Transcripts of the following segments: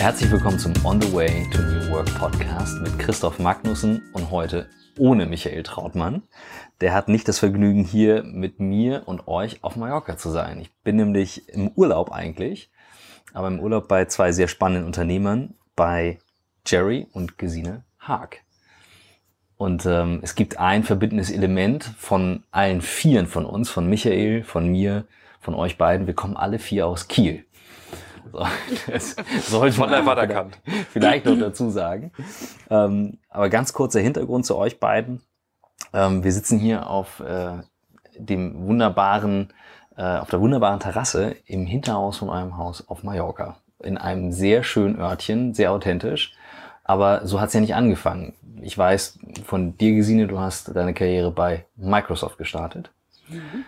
Herzlich willkommen zum On the Way to New Work Podcast mit Christoph Magnussen und heute ohne Michael Trautmann. Der hat nicht das Vergnügen, hier mit mir und euch auf Mallorca zu sein. Ich bin nämlich im Urlaub eigentlich, aber im Urlaub bei zwei sehr spannenden Unternehmern, bei Jerry und Gesine Haag. Und ähm, es gibt ein verbindendes Element von allen Vieren von uns, von Michael, von mir, von euch beiden. Wir kommen alle vier aus Kiel. So, das sollte man einfach erkannt. vielleicht noch dazu sagen. Ähm, aber ganz kurzer Hintergrund zu euch beiden. Ähm, wir sitzen hier auf äh, dem wunderbaren, äh, auf der wunderbaren Terrasse im Hinterhaus von eurem Haus auf Mallorca. In einem sehr schönen Örtchen, sehr authentisch. Aber so hat's ja nicht angefangen. Ich weiß von dir, Gesine, du hast deine Karriere bei Microsoft gestartet. Mhm.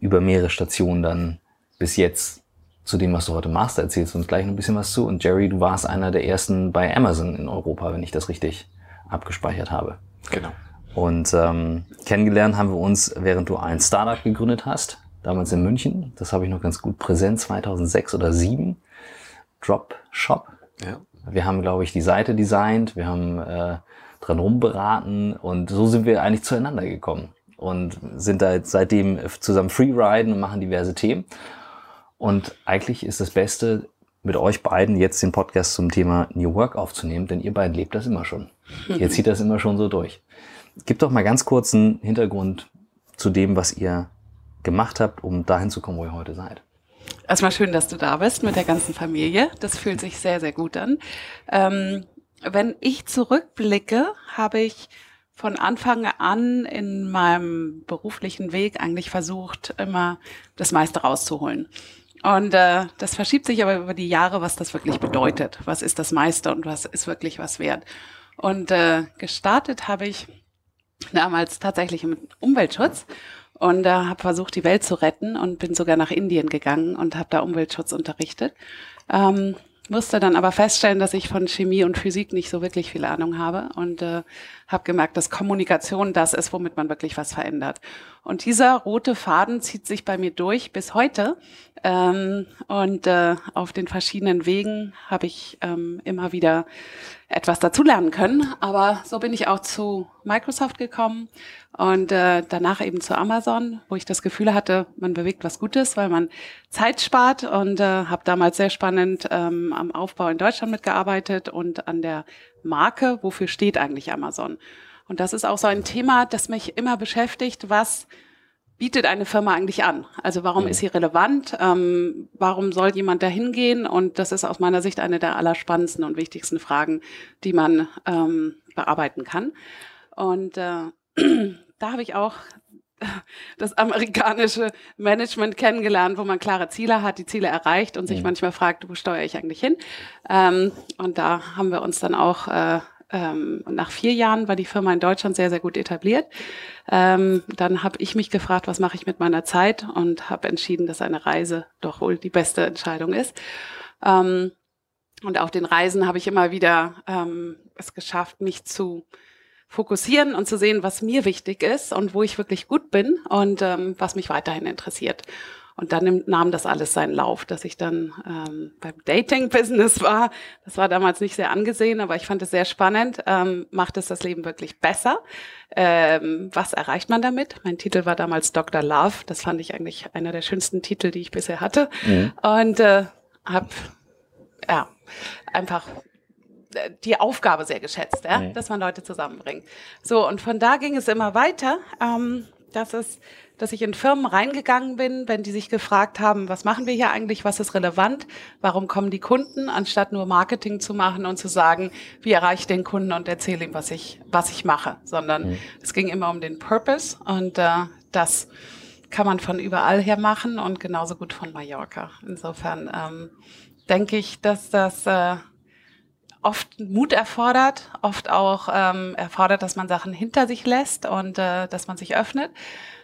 Über mehrere Stationen dann bis jetzt zu dem, was du heute machst, erzählst du uns gleich noch ein bisschen was zu. Und Jerry, du warst einer der ersten bei Amazon in Europa, wenn ich das richtig abgespeichert habe. Genau. Und ähm, kennengelernt haben wir uns, während du ein Startup gegründet hast, damals in München. Das habe ich noch ganz gut präsent, 2006 oder 2007. Drop Shop. Ja. Wir haben, glaube ich, die Seite designt, wir haben äh, dran rumberaten und so sind wir eigentlich zueinander gekommen und sind da jetzt seitdem zusammen freeriden und machen diverse Themen. Und eigentlich ist das Beste, mit euch beiden jetzt den Podcast zum Thema New Work aufzunehmen, denn ihr beiden lebt das immer schon. Ihr zieht das immer schon so durch. Gib doch mal ganz kurz einen Hintergrund zu dem, was ihr gemacht habt, um dahin zu kommen, wo ihr heute seid. Erstmal schön, dass du da bist mit der ganzen Familie. Das fühlt sich sehr, sehr gut an. Ähm, wenn ich zurückblicke, habe ich von Anfang an in meinem beruflichen Weg eigentlich versucht, immer das meiste rauszuholen. Und äh, das verschiebt sich aber über die Jahre, was das wirklich bedeutet. Was ist das meiste und was ist wirklich was wert. Und äh, gestartet habe ich damals tatsächlich mit Umweltschutz und äh, habe versucht, die Welt zu retten und bin sogar nach Indien gegangen und habe da Umweltschutz unterrichtet. Ähm, musste dann aber feststellen, dass ich von Chemie und Physik nicht so wirklich viel Ahnung habe und äh, habe gemerkt, dass Kommunikation das ist, womit man wirklich was verändert. Und dieser rote Faden zieht sich bei mir durch bis heute. Ähm, und äh, auf den verschiedenen Wegen habe ich ähm, immer wieder etwas dazulernen können. Aber so bin ich auch zu Microsoft gekommen und äh, danach eben zu Amazon, wo ich das Gefühl hatte, man bewegt was Gutes, weil man Zeit spart und äh, habe damals sehr spannend ähm, am Aufbau in Deutschland mitgearbeitet und an der Marke, wofür steht eigentlich Amazon. Und das ist auch so ein Thema, das mich immer beschäftigt, was bietet eine Firma eigentlich an? Also warum ist sie relevant? Ähm, warum soll jemand da hingehen? Und das ist aus meiner Sicht eine der allerspannendsten und wichtigsten Fragen, die man ähm, bearbeiten kann. Und äh, da habe ich auch das amerikanische Management kennengelernt, wo man klare Ziele hat, die Ziele erreicht und sich mhm. manchmal fragt, wo steuere ich eigentlich hin? Ähm, und da haben wir uns dann auch äh, ähm, nach vier Jahren war die Firma in Deutschland sehr, sehr gut etabliert. Ähm, dann habe ich mich gefragt, was mache ich mit meiner Zeit und habe entschieden, dass eine Reise doch wohl die beste Entscheidung ist. Ähm, und auf den Reisen habe ich immer wieder ähm, es geschafft, mich zu fokussieren und zu sehen, was mir wichtig ist und wo ich wirklich gut bin und ähm, was mich weiterhin interessiert. Und dann nahm das alles seinen Lauf, dass ich dann ähm, beim Dating-Business war. Das war damals nicht sehr angesehen, aber ich fand es sehr spannend. Ähm, macht es das Leben wirklich besser? Ähm, was erreicht man damit? Mein Titel war damals Dr. Love. Das fand ich eigentlich einer der schönsten Titel, die ich bisher hatte. Mhm. Und äh, habe ja einfach die Aufgabe sehr geschätzt, ja, dass man Leute zusammenbringt. So, und von da ging es immer weiter. Ähm, dass es dass ich in Firmen reingegangen bin, wenn die sich gefragt haben, was machen wir hier eigentlich, was ist relevant, warum kommen die Kunden, anstatt nur Marketing zu machen und zu sagen, wie erreiche ich den Kunden und erzähle ihm, was ich, was ich mache, sondern mhm. es ging immer um den Purpose und äh, das kann man von überall her machen und genauso gut von Mallorca. Insofern ähm, denke ich, dass das äh, oft Mut erfordert, oft auch ähm, erfordert, dass man Sachen hinter sich lässt und äh, dass man sich öffnet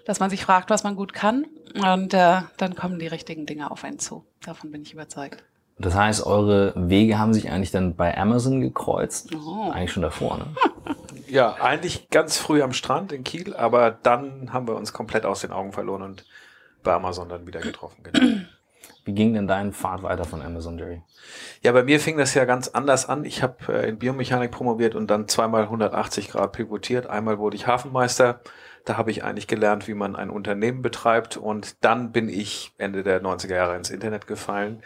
dass man sich fragt, was man gut kann und äh, dann kommen die richtigen Dinge auf einen zu. Davon bin ich überzeugt. Das heißt, eure Wege haben sich eigentlich dann bei Amazon gekreuzt? Oh. Eigentlich schon davor, ne? ja, eigentlich ganz früh am Strand in Kiel, aber dann haben wir uns komplett aus den Augen verloren und bei Amazon dann wieder getroffen. Genau. Wie ging denn dein Pfad weiter von Amazon, Jerry? Ja, bei mir fing das ja ganz anders an. Ich habe äh, in Biomechanik promoviert und dann zweimal 180 Grad pivotiert. Einmal wurde ich Hafenmeister. Da habe ich eigentlich gelernt, wie man ein Unternehmen betreibt. Und dann bin ich Ende der 90er Jahre ins Internet gefallen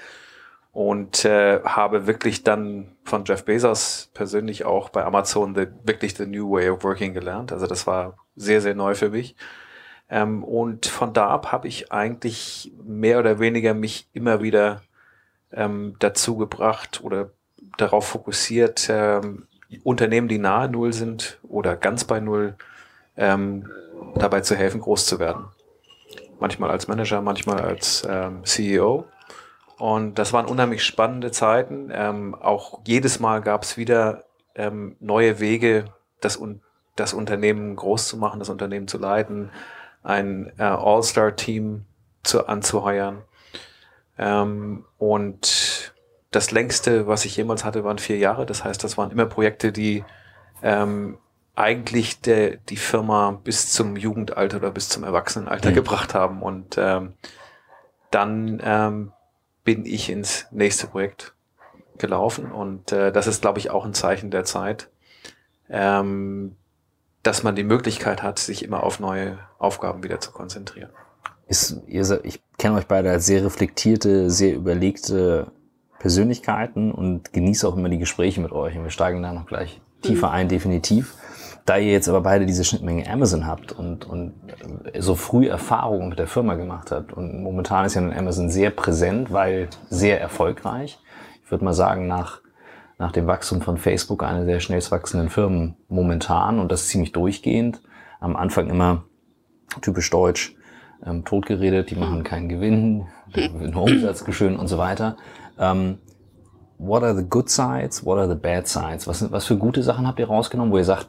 und äh, habe wirklich dann von Jeff Bezos persönlich auch bei Amazon the, wirklich the new way of working gelernt. Also das war sehr, sehr neu für mich. Ähm, und von da ab habe ich eigentlich mehr oder weniger mich immer wieder ähm, dazu gebracht oder darauf fokussiert, ähm, Unternehmen, die nahe Null sind oder ganz bei Null, ähm, dabei zu helfen, groß zu werden. Manchmal als Manager, manchmal als ähm, CEO. Und das waren unheimlich spannende Zeiten. Ähm, auch jedes Mal gab es wieder ähm, neue Wege, das, das Unternehmen groß zu machen, das Unternehmen zu leiten, ein äh, All-Star-Team zu, anzuheuern. Ähm, und das längste, was ich jemals hatte, waren vier Jahre. Das heißt, das waren immer Projekte, die ähm, eigentlich der, die Firma bis zum Jugendalter oder bis zum Erwachsenenalter mhm. gebracht haben. Und ähm, dann ähm, bin ich ins nächste Projekt gelaufen. Und äh, das ist, glaube ich, auch ein Zeichen der Zeit, ähm, dass man die Möglichkeit hat, sich immer auf neue Aufgaben wieder zu konzentrieren. Ist, ihr, ich kenne euch beide als sehr reflektierte, sehr überlegte Persönlichkeiten und genieße auch immer die Gespräche mit euch. Und wir steigen da noch gleich tiefer mhm. ein, definitiv. Da ihr jetzt aber beide diese Schnittmenge Amazon habt und, und so früh Erfahrungen mit der Firma gemacht habt und momentan ist ja Amazon sehr präsent, weil sehr erfolgreich. Ich würde mal sagen, nach, nach dem Wachstum von Facebook eine der schnellst wachsenden Firmen momentan und das ziemlich durchgehend. Am Anfang immer typisch deutsch, ähm, totgeredet, die machen keinen Gewinn, den Umsatz geschön und so weiter. Ähm, what are the good sides, what are the bad sides? Was, was für gute Sachen habt ihr rausgenommen, wo ihr sagt,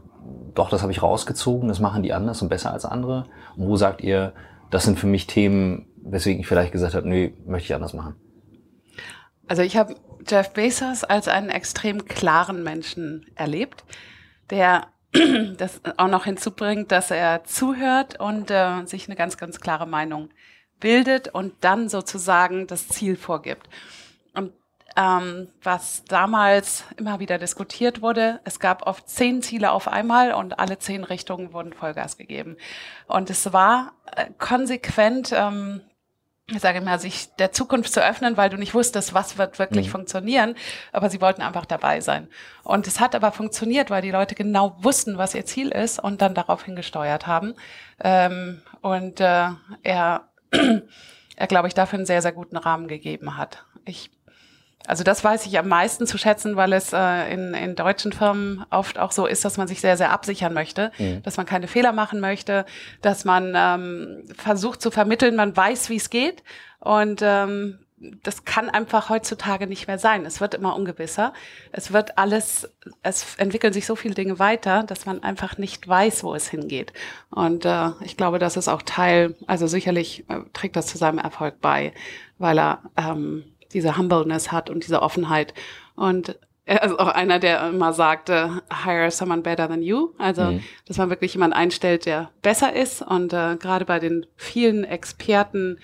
doch, das habe ich rausgezogen, das machen die anders und besser als andere? Und wo sagt ihr, das sind für mich Themen, weswegen ich vielleicht gesagt habe, nee, möchte ich anders machen? Also ich habe Jeff Bezos als einen extrem klaren Menschen erlebt, der das auch noch hinzubringt, dass er zuhört und äh, sich eine ganz, ganz klare Meinung bildet und dann sozusagen das Ziel vorgibt. Und ähm, was damals immer wieder diskutiert wurde. Es gab oft zehn Ziele auf einmal und alle zehn Richtungen wurden Vollgas gegeben. Und es war äh, konsequent, ähm, ich sage mal, sich der Zukunft zu öffnen, weil du nicht wusstest, was wird wirklich mhm. funktionieren. Aber sie wollten einfach dabei sein. Und es hat aber funktioniert, weil die Leute genau wussten, was ihr Ziel ist und dann daraufhin gesteuert haben. Ähm, und äh, er, er glaube ich, dafür einen sehr, sehr guten Rahmen gegeben hat. Ich also das weiß ich am meisten zu schätzen, weil es äh, in, in deutschen Firmen oft auch so ist, dass man sich sehr, sehr absichern möchte, mhm. dass man keine Fehler machen möchte, dass man ähm, versucht zu vermitteln, man weiß, wie es geht. Und ähm, das kann einfach heutzutage nicht mehr sein. Es wird immer ungewisser. Es wird alles, es entwickeln sich so viele Dinge weiter, dass man einfach nicht weiß, wo es hingeht. Und äh, ich glaube, das ist auch Teil, also sicherlich äh, trägt das zu seinem Erfolg bei, weil er ähm, diese Humbleness hat und diese Offenheit. Und er ist auch einer, der immer sagte, hire someone better than you. Also, mhm. dass man wirklich jemand einstellt, der besser ist. Und äh, gerade bei den vielen Experten,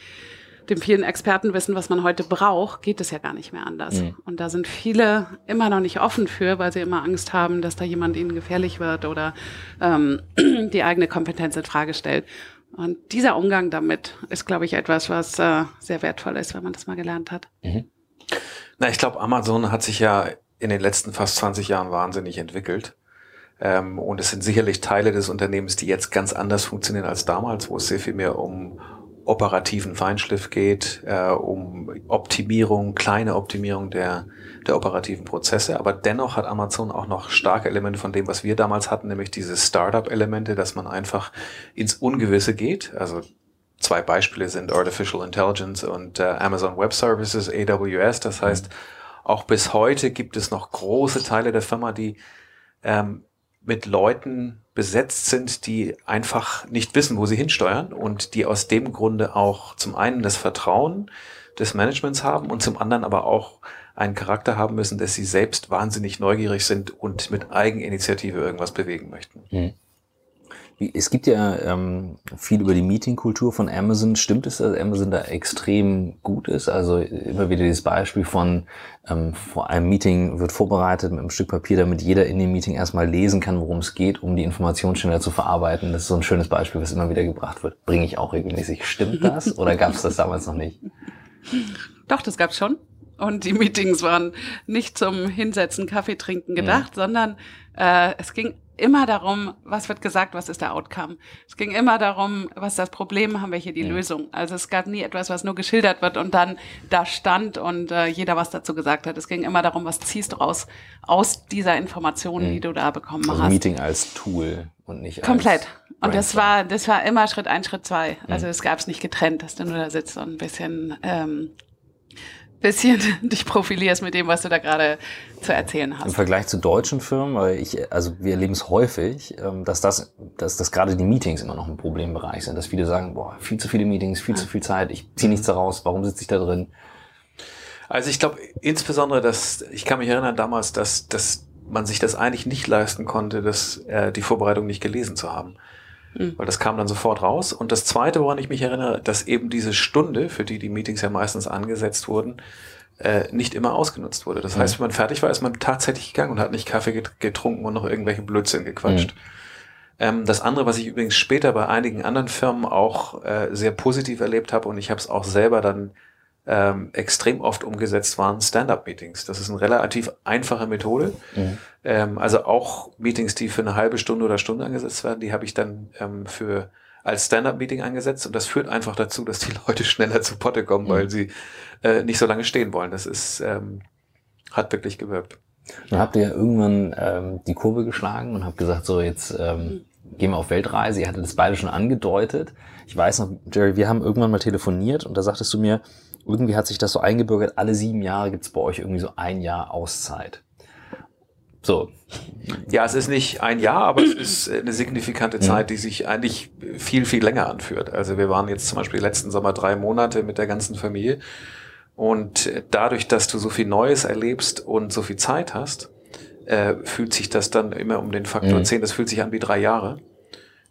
dem vielen Expertenwissen, was man heute braucht, geht es ja gar nicht mehr anders. Mhm. Und da sind viele immer noch nicht offen für, weil sie immer Angst haben, dass da jemand ihnen gefährlich wird oder ähm, die eigene Kompetenz in Frage stellt. Und dieser Umgang damit ist, glaube ich, etwas, was äh, sehr wertvoll ist, wenn man das mal gelernt hat. Mhm. Na, ich glaube, Amazon hat sich ja in den letzten fast 20 Jahren wahnsinnig entwickelt. Ähm, und es sind sicherlich Teile des Unternehmens, die jetzt ganz anders funktionieren als damals, wo es sehr viel mehr um operativen Feinschliff geht, äh, um Optimierung, kleine Optimierung der, der operativen Prozesse. Aber dennoch hat Amazon auch noch starke Elemente von dem, was wir damals hatten, nämlich diese Startup-Elemente, dass man einfach ins Ungewisse geht. Also zwei Beispiele sind Artificial Intelligence und äh, Amazon Web Services, AWS. Das heißt, auch bis heute gibt es noch große Teile der Firma, die ähm, mit Leuten besetzt sind, die einfach nicht wissen, wo sie hinsteuern und die aus dem Grunde auch zum einen das Vertrauen des Managements haben und zum anderen aber auch einen Charakter haben müssen, dass sie selbst wahnsinnig neugierig sind und mit Eigeninitiative irgendwas bewegen möchten. Hm. Es gibt ja ähm, viel über die Meetingkultur von Amazon. Stimmt es, dass Amazon da extrem gut ist? Also immer wieder dieses Beispiel von ähm, vor einem Meeting wird vorbereitet mit einem Stück Papier, damit jeder in dem Meeting erstmal lesen kann, worum es geht, um die Information schneller zu verarbeiten. Das ist so ein schönes Beispiel, was immer wieder gebracht wird. Bringe ich auch regelmäßig. Stimmt das oder gab es das damals noch nicht? Doch, das gab's schon. Und die Meetings waren nicht zum Hinsetzen, Kaffee trinken gedacht, mhm. sondern äh, es ging immer darum, was wird gesagt, was ist der Outcome. Es ging immer darum, was ist das Problem, haben wir hier die ja. Lösung. Also es gab nie etwas, was nur geschildert wird und dann da stand und äh, jeder was dazu gesagt hat. Es ging immer darum, was ziehst du raus aus dieser Information, mhm. die du da bekommen also hast. Meeting als Tool und nicht Komplett. Und das war, das war immer Schritt eins, Schritt zwei. Also mhm. es gab es nicht getrennt, dass du nur da sitzt und ein bisschen ähm, bisschen dich profilierst mit dem, was du da gerade zu erzählen hast. Im Vergleich zu deutschen Firmen, weil ich, also wir erleben es häufig, ähm, dass das, dass, dass gerade die Meetings immer noch ein Problembereich sind, dass viele sagen, boah, viel zu viele Meetings, viel zu viel Zeit, ich ziehe nichts daraus, warum sitze ich da drin? Also ich glaube insbesondere, dass, ich kann mich erinnern damals, dass, dass man sich das eigentlich nicht leisten konnte, dass, äh, die Vorbereitung nicht gelesen zu haben. Mhm. Weil das kam dann sofort raus. Und das Zweite, woran ich mich erinnere, dass eben diese Stunde, für die die Meetings ja meistens angesetzt wurden, äh, nicht immer ausgenutzt wurde. Das mhm. heißt, wenn man fertig war, ist man tatsächlich gegangen und hat nicht Kaffee getrunken und noch irgendwelche Blödsinn gequatscht. Mhm. Ähm, das andere, was ich übrigens später bei einigen anderen Firmen auch äh, sehr positiv erlebt habe und ich habe es auch selber dann ähm, extrem oft umgesetzt waren Stand-up-Meetings. Das ist eine relativ einfache Methode. Mhm. Ähm, also auch Meetings, die für eine halbe Stunde oder Stunde angesetzt werden, die habe ich dann ähm, für als Stand-up-Meeting angesetzt und das führt einfach dazu, dass die Leute schneller zu Potte kommen, mhm. weil sie äh, nicht so lange stehen wollen. Das ist ähm, hat wirklich gewirkt. Dann habt ihr irgendwann ähm, die Kurve geschlagen und habt gesagt, so jetzt ähm, gehen wir auf Weltreise. Ihr hattet das beide schon angedeutet. Ich weiß noch, Jerry, wir haben irgendwann mal telefoniert und da sagtest du mir, irgendwie hat sich das so eingebürgert, alle sieben Jahre gibt's bei euch irgendwie so ein Jahr Auszeit. So. Ja, es ist nicht ein Jahr, aber es ist eine signifikante. Zeit, die sich eigentlich viel, viel länger anführt. Also wir waren jetzt zum Beispiel letzten Sommer drei Monate mit der ganzen Familie. Und dadurch, dass du so viel Neues erlebst und so viel Zeit hast, äh, fühlt sich das dann immer um den Faktor mhm. 10, das fühlt sich an wie drei Jahre.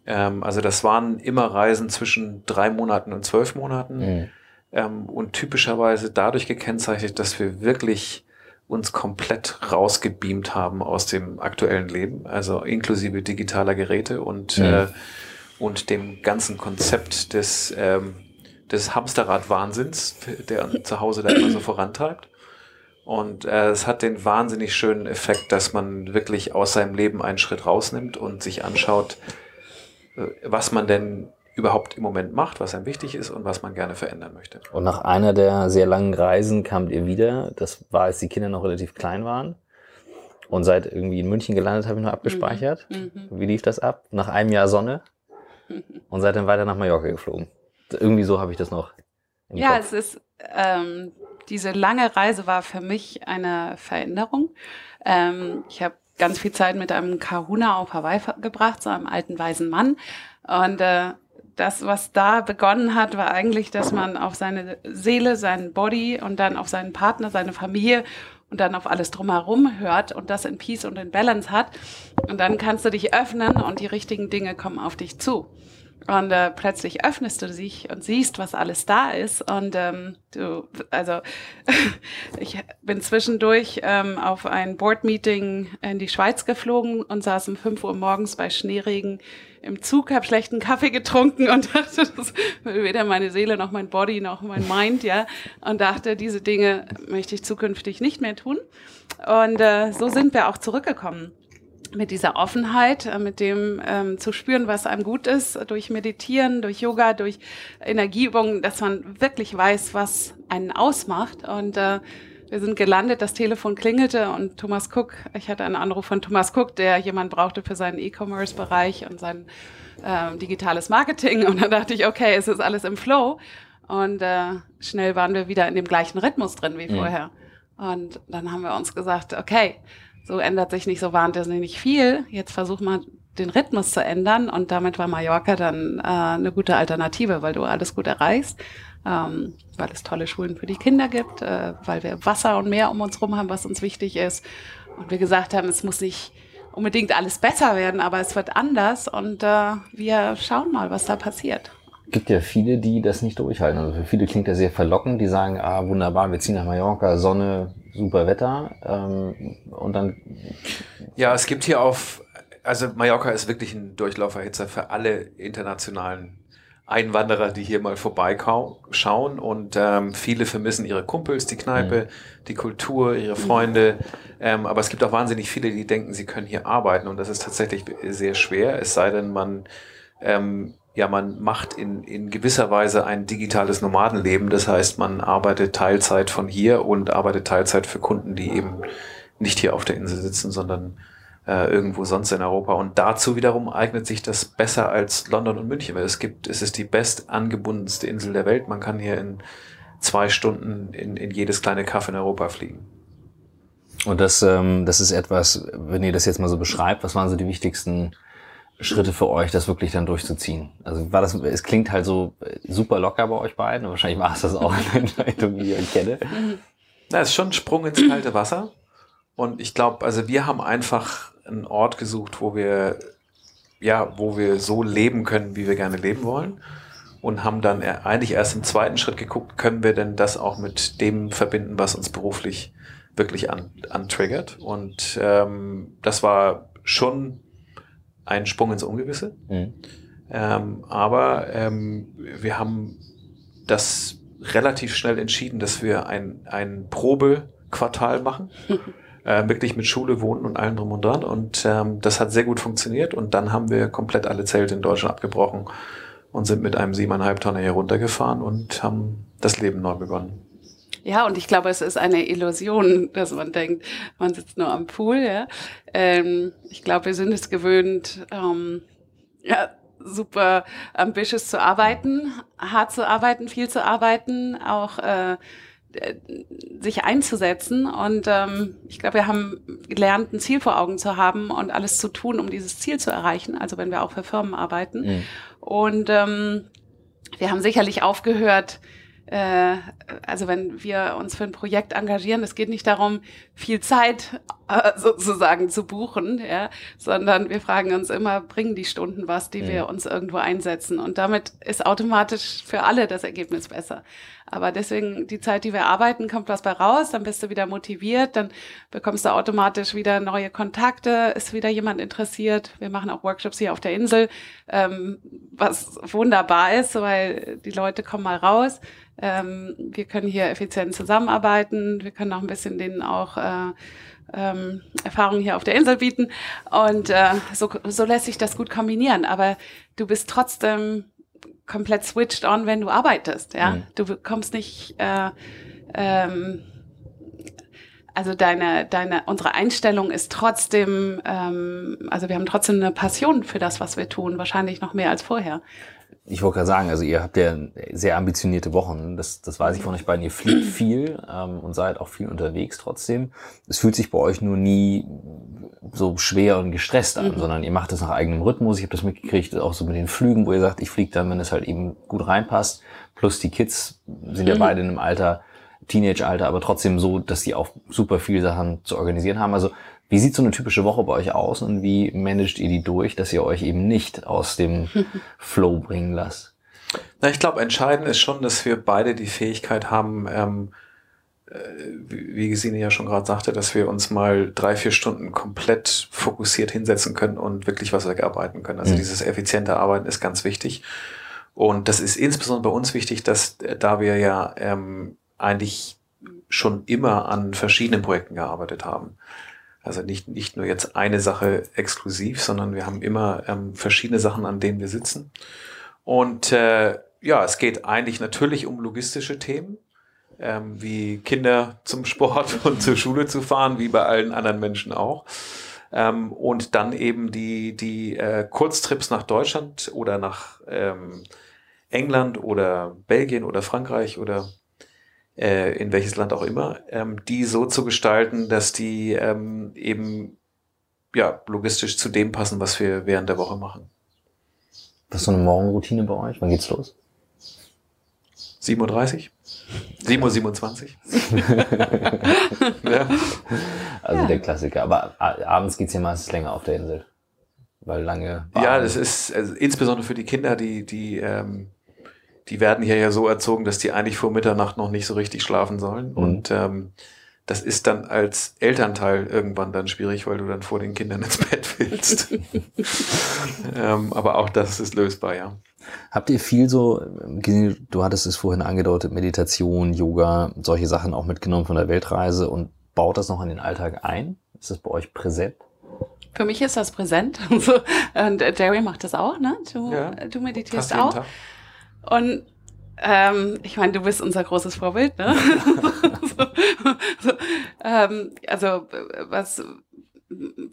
Ähm, also das waren immer Reisen zwischen drei Monaten und zwölf Monaten. Mhm ähm, und typischerweise dadurch gekennzeichnet, dass wir wirklich uns komplett rausgebeamt haben aus dem aktuellen Leben, also inklusive digitaler Geräte und, mhm. äh, und dem ganzen Konzept des, ähm, des Hamsterrad-Wahnsinns, der zu Hause da immer so vorantreibt. Und äh, es hat den wahnsinnig schönen Effekt, dass man wirklich aus seinem Leben einen Schritt rausnimmt und sich anschaut, äh, was man denn überhaupt im Moment macht, was einem wichtig ist und was man gerne verändern möchte. Und nach einer der sehr langen Reisen kamt ihr wieder. Das war, als die Kinder noch relativ klein waren. Und seid irgendwie in München gelandet, habe ich noch abgespeichert. Mhm. mhm. Wie lief das ab? Nach einem Jahr Sonne. Und seid dann weiter nach Mallorca geflogen. Irgendwie so habe ich das noch. ja, Kopf. es ist, ähm, diese lange Reise war für mich eine Veränderung. Ähm, ich habe ganz viel Zeit mit einem Kahuna auf Hawaii gebracht, so einem alten weisen Mann. Und äh, das, was da begonnen hat, war eigentlich, dass man auf seine Seele, seinen Body und dann auf seinen Partner, seine Familie und dann auf alles drumherum hört und das in Peace und in Balance hat. Und dann kannst du dich öffnen und die richtigen Dinge kommen auf dich zu. Und äh, plötzlich öffnest du dich und siehst, was alles da ist. Und ähm, du, also ich bin zwischendurch ähm, auf ein Board-Meeting in die Schweiz geflogen und saß um 5 Uhr morgens bei Schneeregen im Zug, habe schlechten Kaffee getrunken und dachte, das weder meine Seele noch mein Body noch mein Mind, ja. Und dachte, diese Dinge möchte ich zukünftig nicht mehr tun. Und äh, so sind wir auch zurückgekommen mit dieser Offenheit, äh, mit dem ähm, zu spüren, was einem gut ist, durch Meditieren, durch Yoga, durch Energieübungen, dass man wirklich weiß, was einen ausmacht. Und äh, wir sind gelandet, das Telefon klingelte und Thomas Cook, ich hatte einen Anruf von Thomas Cook, der jemand brauchte für seinen E-Commerce-Bereich und sein äh, digitales Marketing. Und dann dachte ich, okay, es ist alles im Flow. Und äh, schnell waren wir wieder in dem gleichen Rhythmus drin wie mhm. vorher. Und dann haben wir uns gesagt, okay, so ändert sich nicht so wahnsinnig viel. Jetzt versuchen wir den Rhythmus zu ändern und damit war Mallorca dann äh, eine gute Alternative, weil du alles gut erreichst, ähm, weil es tolle Schulen für die Kinder gibt, äh, weil wir Wasser und Meer um uns rum haben, was uns wichtig ist und wir gesagt haben, es muss nicht unbedingt alles besser werden, aber es wird anders und äh, wir schauen mal, was da passiert gibt ja viele, die das nicht durchhalten. Also für viele klingt das sehr verlockend, die sagen, ah, wunderbar, wir ziehen nach Mallorca, Sonne, super Wetter. Ähm, und dann. Ja, es gibt hier auf, also Mallorca ist wirklich ein Durchlauferhitzer für alle internationalen Einwanderer, die hier mal vorbeischauen und ähm, viele vermissen ihre Kumpels, die Kneipe, mhm. die Kultur, ihre Freunde. Ähm, aber es gibt auch wahnsinnig viele, die denken, sie können hier arbeiten und das ist tatsächlich sehr schwer, es sei denn, man ähm, ja, man macht in, in gewisser Weise ein digitales Nomadenleben. Das heißt, man arbeitet Teilzeit von hier und arbeitet Teilzeit für Kunden, die eben nicht hier auf der Insel sitzen, sondern äh, irgendwo sonst in Europa. Und dazu wiederum eignet sich das besser als London und München, weil es gibt, es ist die best angebundenste Insel der Welt. Man kann hier in zwei Stunden in, in jedes kleine Kaff in Europa fliegen. Und das, ähm, das ist etwas, wenn ihr das jetzt mal so beschreibt, was waren so die wichtigsten Schritte für euch, das wirklich dann durchzuziehen? Also war das, es klingt halt so super locker bei euch beiden. Wahrscheinlich war es das auch in der Entscheidung, die ich euch kenne. Na, ist schon ein Sprung ins kalte Wasser. Und ich glaube, also wir haben einfach einen Ort gesucht, wo wir, ja, wo wir so leben können, wie wir gerne leben wollen. Und haben dann eigentlich erst im zweiten Schritt geguckt, können wir denn das auch mit dem verbinden, was uns beruflich wirklich an, antriggert. Und ähm, das war schon ein Sprung ins Ungewisse. Mhm. Ähm, aber ähm, wir haben das relativ schnell entschieden, dass wir ein, ein Probequartal machen. äh, wirklich mit Schule, Wohnen und allem drum und dran. Und ähm, das hat sehr gut funktioniert. Und dann haben wir komplett alle Zelte in Deutschland abgebrochen und sind mit einem siebeneinhalb Tonner hier runtergefahren und haben das Leben neu begonnen. Ja, und ich glaube, es ist eine Illusion, dass man denkt, man sitzt nur am Pool. Ja. Ähm, ich glaube, wir sind es gewöhnt, ähm, ja, super ambitious zu arbeiten, hart zu arbeiten, viel zu arbeiten, auch äh, sich einzusetzen. Und ähm, ich glaube, wir haben gelernt, ein Ziel vor Augen zu haben und alles zu tun, um dieses Ziel zu erreichen. Also wenn wir auch für Firmen arbeiten. Mhm. Und ähm, wir haben sicherlich aufgehört, äh, also wenn wir uns für ein Projekt engagieren, es geht nicht darum, viel Zeit äh, sozusagen zu buchen, ja, sondern wir fragen uns immer, bringen die Stunden was, die ja. wir uns irgendwo einsetzen. Und damit ist automatisch für alle das Ergebnis besser. Aber deswegen, die Zeit, die wir arbeiten, kommt was bei raus, dann bist du wieder motiviert, dann bekommst du automatisch wieder neue Kontakte, ist wieder jemand interessiert. Wir machen auch Workshops hier auf der Insel, ähm, was wunderbar ist, weil die Leute kommen mal raus. Ähm, wir können hier effizient zusammenarbeiten, wir können auch ein bisschen denen auch äh, ähm, Erfahrungen hier auf der Insel bieten. Und äh, so, so lässt sich das gut kombinieren. Aber du bist trotzdem komplett switched on, wenn du arbeitest. Ja, mhm. du kommst nicht. Äh, ähm, also deine, deine, unsere Einstellung ist trotzdem, ähm, also wir haben trotzdem eine Passion für das, was wir tun, wahrscheinlich noch mehr als vorher ich wollte gerade sagen, also ihr habt ja sehr ambitionierte Wochen. Das, das weiß ich von euch beiden. Ihr fliegt viel ähm, und seid auch viel unterwegs trotzdem. Es fühlt sich bei euch nur nie so schwer und gestresst an, mhm. sondern ihr macht das nach eigenem Rhythmus. Ich habe das mitgekriegt, auch so mit den Flügen, wo ihr sagt, ich fliege dann, wenn es halt eben gut reinpasst. Plus die Kids sind ja mhm. beide in einem Alter, Teenage-Alter, aber trotzdem so, dass die auch super viele Sachen zu organisieren haben. Also wie sieht so eine typische Woche bei euch aus und wie managt ihr die durch, dass ihr euch eben nicht aus dem Flow bringen lasst? Na, ich glaube, entscheidend ist schon, dass wir beide die Fähigkeit haben, ähm, äh, wie Gesine ja schon gerade sagte, dass wir uns mal drei, vier Stunden komplett fokussiert hinsetzen können und wirklich was wegarbeiten können. Also mhm. dieses effiziente Arbeiten ist ganz wichtig. Und das ist insbesondere bei uns wichtig, dass äh, da wir ja ähm, eigentlich schon immer an verschiedenen Projekten gearbeitet haben. Also nicht, nicht nur jetzt eine Sache exklusiv, sondern wir haben immer ähm, verschiedene Sachen, an denen wir sitzen. Und äh, ja, es geht eigentlich natürlich um logistische Themen, ähm, wie Kinder zum Sport und zur Schule zu fahren, wie bei allen anderen Menschen auch. Ähm, und dann eben die, die äh, Kurztrips nach Deutschland oder nach ähm, England oder Belgien oder Frankreich oder äh, in welches Land auch immer, ähm, die so zu gestalten, dass die ähm, eben ja, logistisch zu dem passen, was wir während der Woche machen. Was ist so eine Morgenroutine bei euch? Wann geht's los? 7.30 Uhr. 7.27 Uhr. ja. Also ja. der Klassiker. Aber abends geht's ja meistens länger auf der Insel. Weil lange. Ja, das ist also insbesondere für die Kinder, die, die, ähm, die werden hier ja so erzogen, dass die eigentlich vor Mitternacht noch nicht so richtig schlafen sollen. Mhm. Und ähm, das ist dann als Elternteil irgendwann dann schwierig, weil du dann vor den Kindern ins Bett willst. ähm, aber auch das ist lösbar, ja. Habt ihr viel so, du hattest es vorhin angedeutet, Meditation, Yoga, solche Sachen auch mitgenommen von der Weltreise und baut das noch in den Alltag ein? Ist das bei euch präsent? Für mich ist das präsent. und Jerry macht das auch, ne? Du, ja, du meditierst auch. Tag. Und ähm, ich meine, du bist unser großes Vorbild, ne? so, so, ähm, also was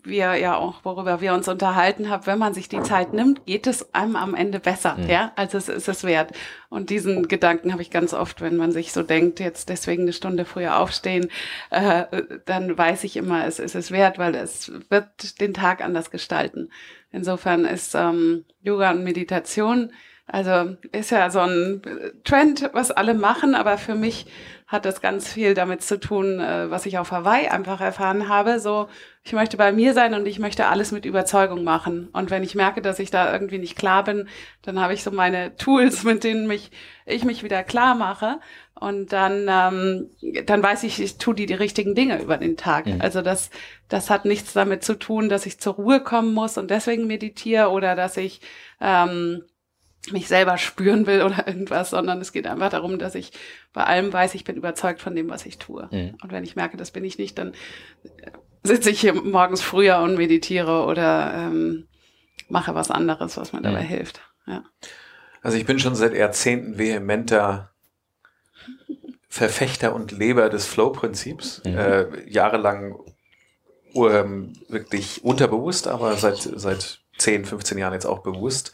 wir ja auch, worüber wir uns unterhalten haben, wenn man sich die Zeit nimmt, geht es einem am Ende besser, mhm. ja, also es ist es wert. Und diesen Gedanken habe ich ganz oft, wenn man sich so denkt, jetzt deswegen eine Stunde früher aufstehen, äh, dann weiß ich immer, es ist es wert, weil es wird den Tag anders gestalten. Insofern ist ähm, Yoga und Meditation also ist ja so ein Trend, was alle machen, aber für mich hat das ganz viel damit zu tun, äh, was ich auf Hawaii einfach erfahren habe. So, ich möchte bei mir sein und ich möchte alles mit Überzeugung machen. Und wenn ich merke, dass ich da irgendwie nicht klar bin, dann habe ich so meine Tools, mit denen mich, ich mich wieder klar mache. Und dann, ähm, dann weiß ich, ich tue die, die richtigen Dinge über den Tag. Mhm. Also das, das hat nichts damit zu tun, dass ich zur Ruhe kommen muss und deswegen meditiere oder dass ich ähm, mich selber spüren will oder irgendwas, sondern es geht einfach darum, dass ich bei allem weiß, ich bin überzeugt von dem, was ich tue. Mhm. Und wenn ich merke, das bin ich nicht, dann äh, sitze ich hier morgens früher und meditiere oder ähm, mache was anderes, was mir dabei mhm. hilft. Ja. Also ich bin schon seit Jahrzehnten vehementer Verfechter und Leber des Flow-Prinzips. Mhm. Äh, jahrelang ähm, wirklich unterbewusst, aber seit, seit 10, 15 Jahren jetzt auch bewusst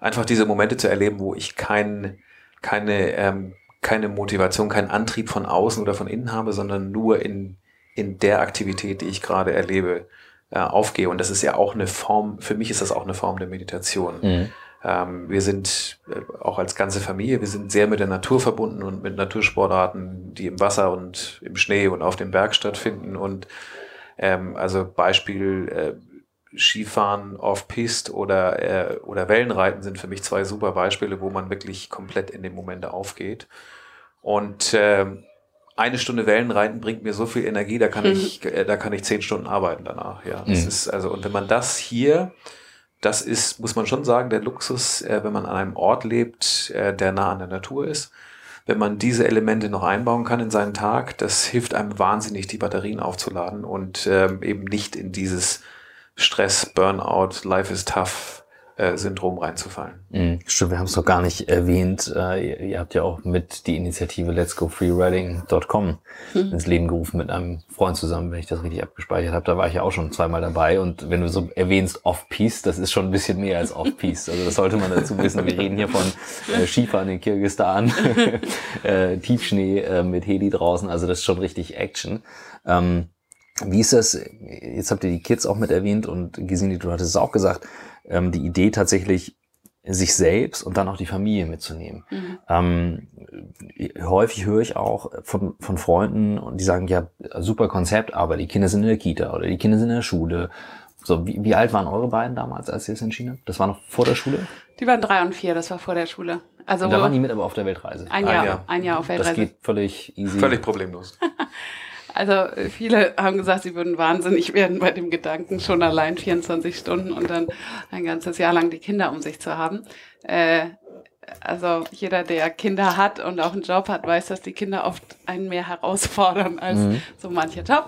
einfach diese Momente zu erleben, wo ich kein, keine, ähm, keine Motivation, keinen Antrieb von außen oder von innen habe, sondern nur in, in der Aktivität, die ich gerade erlebe, äh, aufgehe. Und das ist ja auch eine Form, für mich ist das auch eine Form der Meditation. Mhm. Ähm, wir sind äh, auch als ganze Familie, wir sind sehr mit der Natur verbunden und mit Natursportarten, die im Wasser und im Schnee und auf dem Berg stattfinden. Und ähm, also Beispiel Skifahren off-Piste oder, äh, oder Wellenreiten sind für mich zwei super Beispiele, wo man wirklich komplett in dem Moment aufgeht. Und äh, eine Stunde Wellenreiten bringt mir so viel Energie, da kann mhm. ich, äh, da kann ich zehn Stunden arbeiten danach. Ja, das mhm. ist also und wenn man das hier, das ist, muss man schon sagen, der Luxus, äh, wenn man an einem Ort lebt, äh, der nah an der Natur ist. Wenn man diese Elemente noch einbauen kann in seinen Tag, das hilft einem wahnsinnig, die Batterien aufzuladen und ähm, eben nicht in dieses Stress, Burnout, Life is tough äh, Syndrom reinzufallen. Mhm. Stimmt, wir haben es noch gar nicht erwähnt. Äh, ihr habt ja auch mit die Initiative Let's Go Freeriding.com mhm. ins Leben gerufen mit einem Freund zusammen, wenn ich das richtig abgespeichert habe. Da war ich ja auch schon zweimal dabei. Und wenn du so erwähnst Off-Piste, das ist schon ein bisschen mehr als Off-Piste. Also das sollte man dazu wissen. Wir reden hier von äh, Skifahren in Kirgistan, äh, Tiefschnee äh, mit Heli draußen. Also das ist schon richtig Action. Ähm, wie ist das, jetzt habt ihr die Kids auch mit erwähnt und Gesine, du hattest es auch gesagt, ähm, die Idee tatsächlich, sich selbst und dann auch die Familie mitzunehmen. Mhm. Ähm, häufig höre ich auch von, von Freunden und die sagen, ja, super Konzept, aber die Kinder sind in der Kita oder die Kinder sind in der Schule. So, wie, wie alt waren eure beiden damals, als ihr es entschieden habt? Das war noch vor der Schule? Die waren drei und vier, das war vor der Schule. Also und da waren die mit aber auf der Weltreise. Ein Jahr, ein Jahr, ein Jahr auf Weltreise. Das geht völlig easy. Völlig problemlos. Also viele haben gesagt, sie würden wahnsinnig werden bei dem Gedanken, schon allein 24 Stunden und dann ein ganzes Jahr lang die Kinder um sich zu haben. Äh, also jeder, der Kinder hat und auch einen Job hat, weiß, dass die Kinder oft einen mehr herausfordern als mhm. so mancher Job.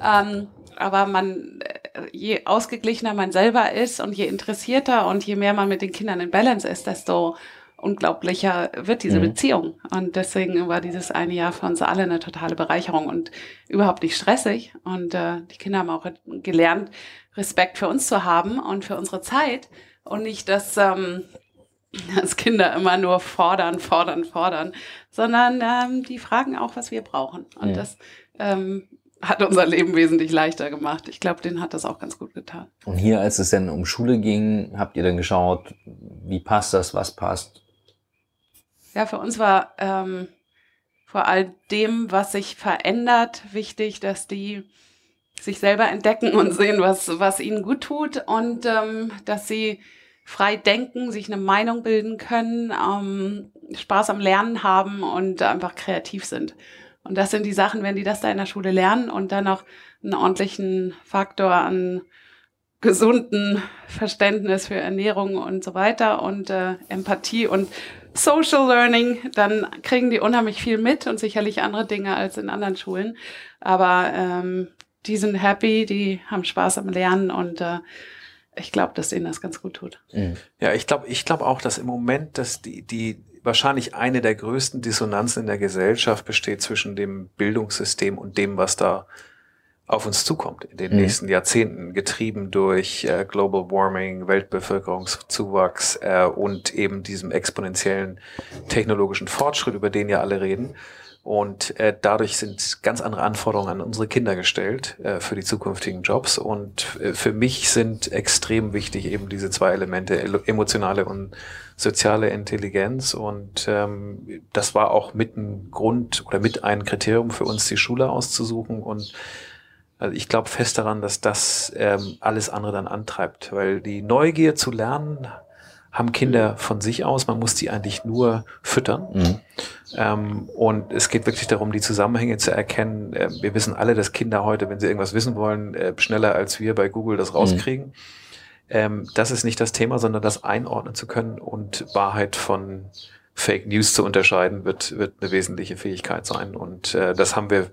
Ähm, aber man, äh, je ausgeglichener man selber ist und je interessierter und je mehr man mit den Kindern in Balance ist, desto unglaublicher wird diese mhm. Beziehung. Und deswegen war dieses eine Jahr für uns alle eine totale Bereicherung und überhaupt nicht stressig. Und äh, die Kinder haben auch gelernt, Respekt für uns zu haben und für unsere Zeit und nicht, dass, ähm, dass Kinder immer nur fordern, fordern, fordern, sondern ähm, die fragen auch, was wir brauchen. Und ja. das ähm, hat unser Leben wesentlich leichter gemacht. Ich glaube, denen hat das auch ganz gut getan. Und hier, als es dann um Schule ging, habt ihr dann geschaut, wie passt das, was passt? Ja, für uns war ähm, vor all dem, was sich verändert, wichtig, dass die sich selber entdecken und sehen, was, was ihnen gut tut und ähm, dass sie frei denken, sich eine Meinung bilden können, ähm, Spaß am Lernen haben und einfach kreativ sind. Und das sind die Sachen, wenn die das da in der Schule lernen und dann noch einen ordentlichen Faktor an gesunden Verständnis für Ernährung und so weiter und äh, Empathie und Social Learning, dann kriegen die unheimlich viel mit und sicherlich andere Dinge als in anderen Schulen. Aber ähm, die sind happy, die haben Spaß am Lernen und äh, ich glaube, dass ihnen das ganz gut tut. Mhm. Ja, ich glaube, ich glaube auch, dass im Moment, dass die, die wahrscheinlich eine der größten Dissonanzen in der Gesellschaft besteht zwischen dem Bildungssystem und dem, was da auf uns zukommt in den mhm. nächsten Jahrzehnten, getrieben durch äh, Global Warming, Weltbevölkerungszuwachs äh, und eben diesem exponentiellen technologischen Fortschritt, über den ja alle reden. Und äh, dadurch sind ganz andere Anforderungen an unsere Kinder gestellt äh, für die zukünftigen Jobs. Und äh, für mich sind extrem wichtig eben diese zwei Elemente, emotionale und soziale Intelligenz. Und ähm, das war auch mit ein Grund oder mit ein Kriterium für uns, die Schule auszusuchen. Und also ich glaube fest daran, dass das ähm, alles andere dann antreibt, weil die Neugier zu lernen haben Kinder von sich aus. Man muss die eigentlich nur füttern. Mhm. Ähm, und es geht wirklich darum, die Zusammenhänge zu erkennen. Äh, wir wissen alle, dass Kinder heute, wenn sie irgendwas wissen wollen, äh, schneller als wir bei Google das rauskriegen. Mhm. Ähm, das ist nicht das Thema, sondern das einordnen zu können und Wahrheit von Fake News zu unterscheiden, wird, wird eine wesentliche Fähigkeit sein. Und äh, das haben wir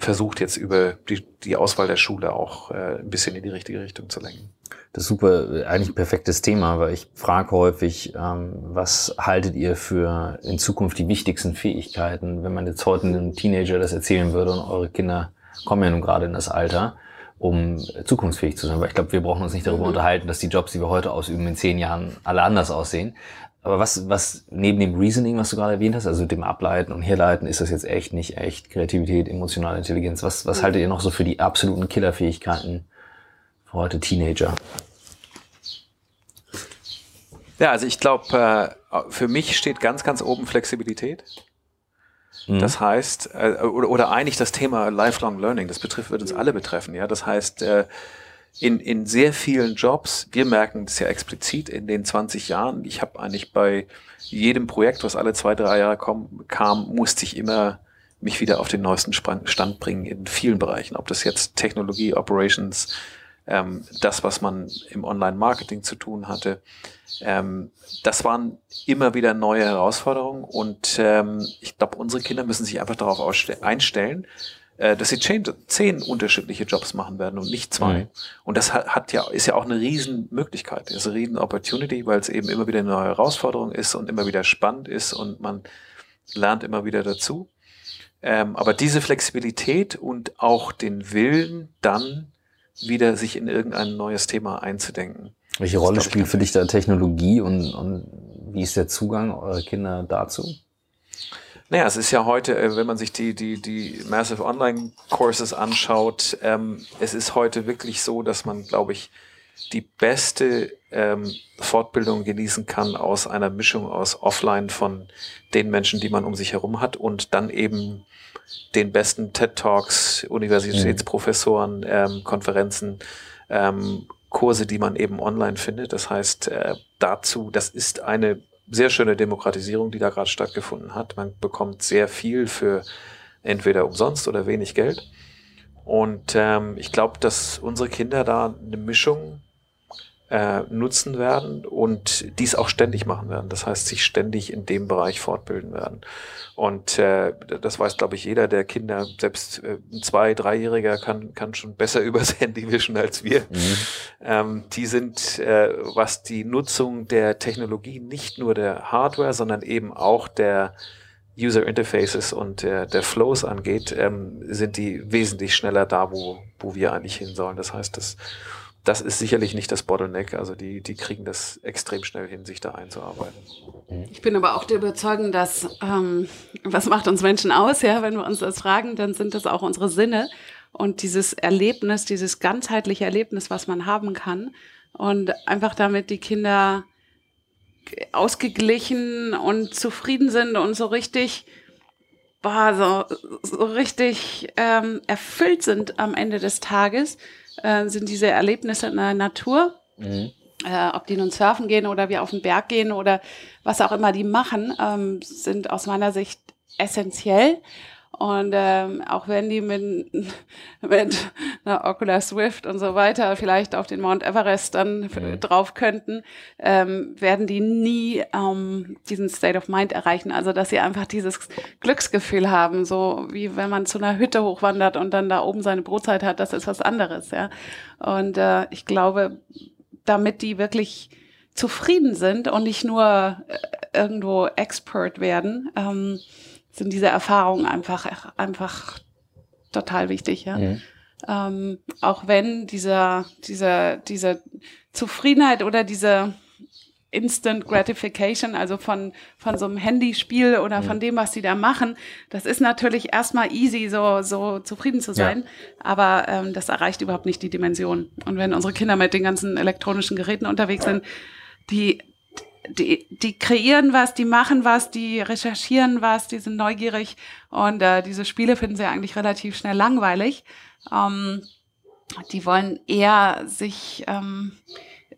versucht jetzt über die, die Auswahl der Schule auch äh, ein bisschen in die richtige Richtung zu lenken. Das ist super, eigentlich ein perfektes Thema, weil ich frage häufig, ähm, was haltet ihr für in Zukunft die wichtigsten Fähigkeiten, wenn man jetzt heute einem Teenager das erzählen würde und eure Kinder kommen ja nun gerade in das Alter, um zukunftsfähig zu sein. Weil ich glaube, wir brauchen uns nicht darüber mhm. unterhalten, dass die Jobs, die wir heute ausüben, in zehn Jahren alle anders aussehen. Aber was, was neben dem Reasoning, was du gerade erwähnt hast, also dem Ableiten und Herleiten, ist das jetzt echt nicht echt Kreativität, emotionale Intelligenz? Was, was haltet ihr noch so für die absoluten Killerfähigkeiten für heute Teenager? Ja, also ich glaube, äh, für mich steht ganz, ganz oben Flexibilität. Mhm. Das heißt, äh, oder, oder eigentlich das Thema Lifelong Learning, das betrifft, wird uns alle betreffen, ja. Das heißt, äh, in, in sehr vielen Jobs, wir merken das ja explizit in den 20 Jahren, ich habe eigentlich bei jedem Projekt, was alle zwei, drei Jahre kom, kam, musste ich immer mich wieder auf den neuesten Stand bringen in vielen Bereichen. Ob das jetzt Technologie, Operations, ähm, das, was man im Online-Marketing zu tun hatte. Ähm, das waren immer wieder neue Herausforderungen und ähm, ich glaube, unsere Kinder müssen sich einfach darauf einstellen, dass sie zehn, unterschiedliche Jobs machen werden und nicht zwei. Mhm. Und das hat, ja, ist ja auch eine Riesenmöglichkeit, ist eine riesen Opportunity, weil es eben immer wieder eine neue Herausforderung ist und immer wieder spannend ist und man lernt immer wieder dazu. Ähm, aber diese Flexibilität und auch den Willen, dann wieder sich in irgendein neues Thema einzudenken. Welche Rolle spielt für dich da Technologie und, und wie ist der Zugang eurer Kinder dazu? Naja, es ist ja heute, äh, wenn man sich die, die, die Massive Online Courses anschaut, ähm, es ist heute wirklich so, dass man, glaube ich, die beste ähm, Fortbildung genießen kann aus einer Mischung aus Offline von den Menschen, die man um sich herum hat und dann eben den besten TED Talks, Universitätsprofessoren, ähm, Konferenzen, ähm, Kurse, die man eben online findet. Das heißt, äh, dazu, das ist eine sehr schöne Demokratisierung, die da gerade stattgefunden hat. Man bekommt sehr viel für entweder umsonst oder wenig Geld. Und ähm, ich glaube, dass unsere Kinder da eine Mischung äh, nutzen werden und dies auch ständig machen werden. Das heißt, sich ständig in dem Bereich fortbilden werden. Und äh, das weiß, glaube ich, jeder, der Kinder, selbst äh, ein zwei-, dreijähriger kann, kann schon besser übers Handy wischen als wir. Mhm. Ähm, die sind, äh, was die Nutzung der Technologie, nicht nur der Hardware, sondern eben auch der User Interfaces und der, der Flows angeht, ähm, sind die wesentlich schneller da, wo, wo wir eigentlich hin sollen. Das heißt, das das ist sicherlich nicht das Bottleneck. Also die, die kriegen das extrem schnell hin, sich da einzuarbeiten. Ich bin aber auch der Überzeugung, dass ähm, was macht uns Menschen aus, ja, wenn wir uns das fragen, dann sind das auch unsere Sinne und dieses Erlebnis, dieses ganzheitliche Erlebnis, was man haben kann. Und einfach damit die Kinder ausgeglichen und zufrieden sind und so richtig boah, so, so richtig ähm, erfüllt sind am Ende des Tages, äh, sind diese Erlebnisse in der Natur. Mhm. Äh, ob die nun surfen gehen oder wir auf den Berg gehen oder was auch immer die machen, ähm, sind aus meiner Sicht essentiell. Und ähm, auch wenn die mit, mit einer Oculus Swift und so weiter vielleicht auf den Mount Everest dann mhm. drauf könnten, ähm, werden die nie ähm, diesen State of Mind erreichen. Also dass sie einfach dieses Glücksgefühl haben, so wie wenn man zu einer Hütte hochwandert und dann da oben seine Brotzeit hat, das ist was anderes. Ja. Und äh, ich glaube, damit die wirklich zufrieden sind und nicht nur äh, irgendwo Expert werden, ähm, sind diese Erfahrungen einfach, einfach total wichtig, ja. Mhm. Ähm, auch wenn dieser, dieser, diese Zufriedenheit oder diese Instant Gratification, also von, von so einem Handyspiel oder mhm. von dem, was sie da machen, das ist natürlich erstmal easy, so, so zufrieden zu sein, ja. aber ähm, das erreicht überhaupt nicht die Dimension. Und wenn unsere Kinder mit den ganzen elektronischen Geräten unterwegs sind, die die, die kreieren was, die machen was, die recherchieren was, die sind neugierig und äh, diese Spiele finden sie eigentlich relativ schnell langweilig. Ähm, die wollen eher sich ähm,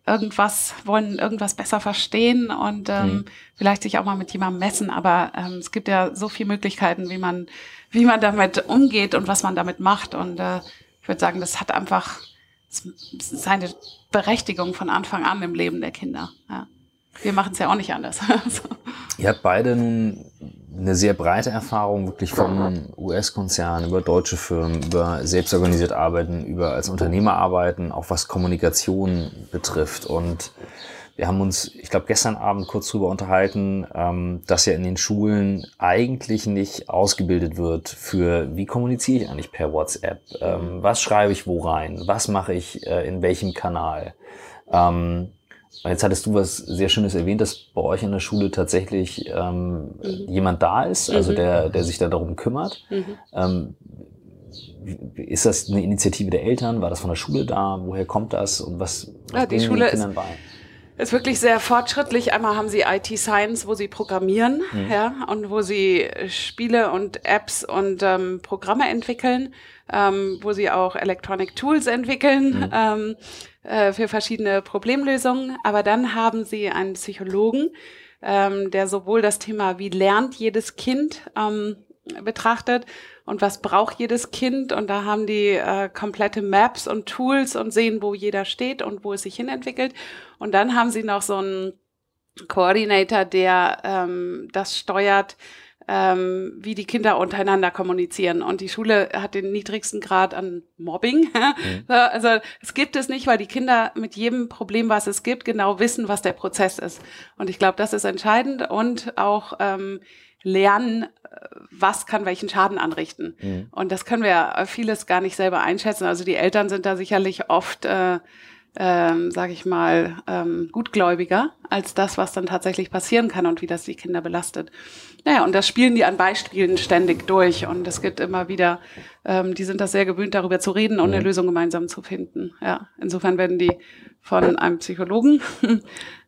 irgendwas, wollen irgendwas besser verstehen und ähm, mhm. vielleicht sich auch mal mit jemandem messen, aber ähm, es gibt ja so viele Möglichkeiten, wie man, wie man damit umgeht und was man damit macht. Und äh, ich würde sagen, das hat einfach seine Berechtigung von Anfang an im Leben der Kinder. Ja wir machen es ja auch nicht anders. Ihr habt beide nun eine sehr breite Erfahrung, wirklich vom US-Konzern über deutsche Firmen, über selbstorganisiert arbeiten, über als Unternehmer arbeiten, auch was Kommunikation betrifft. Und wir haben uns, ich glaube, gestern Abend kurz drüber unterhalten, ähm, dass ja in den Schulen eigentlich nicht ausgebildet wird für, wie kommuniziere ich eigentlich per WhatsApp? Ähm, was schreibe ich wo rein? Was mache ich äh, in welchem Kanal? Jetzt hattest du was sehr Schönes erwähnt, dass bei euch in der Schule tatsächlich ähm, mhm. jemand da ist, also mhm. der, der sich da darum kümmert. Mhm. Ähm, ist das eine Initiative der Eltern? War das von der Schule da? Woher kommt das? Und was, was ja, die Schule Kindern bei? ist wirklich sehr fortschrittlich. Einmal haben sie IT Science, wo sie programmieren, mhm. ja, und wo sie Spiele und Apps und ähm, Programme entwickeln, ähm, wo sie auch Electronic Tools entwickeln. Mhm. Ähm, äh, für verschiedene Problemlösungen. Aber dann haben sie einen Psychologen, ähm, der sowohl das Thema, wie lernt jedes Kind, ähm, betrachtet und was braucht jedes Kind. Und da haben die äh, komplette Maps und Tools und sehen, wo jeder steht und wo es sich hinentwickelt. Und dann haben sie noch so einen Coordinator, der ähm, das steuert, ähm, wie die Kinder untereinander kommunizieren. Und die Schule hat den niedrigsten Grad an Mobbing. Mhm. Also es gibt es nicht, weil die Kinder mit jedem Problem, was es gibt, genau wissen, was der Prozess ist. Und ich glaube, das ist entscheidend und auch ähm, lernen, was kann welchen Schaden anrichten. Mhm. Und das können wir vieles gar nicht selber einschätzen. Also die Eltern sind da sicherlich oft äh, ähm, sage ich mal, ähm, gutgläubiger als das, was dann tatsächlich passieren kann und wie das die Kinder belastet. Naja, und das spielen die an Beispielen ständig durch und es gibt immer wieder, ähm, die sind das sehr gewöhnt, darüber zu reden und eine mhm. Lösung gemeinsam zu finden. Ja, insofern werden die von einem Psychologen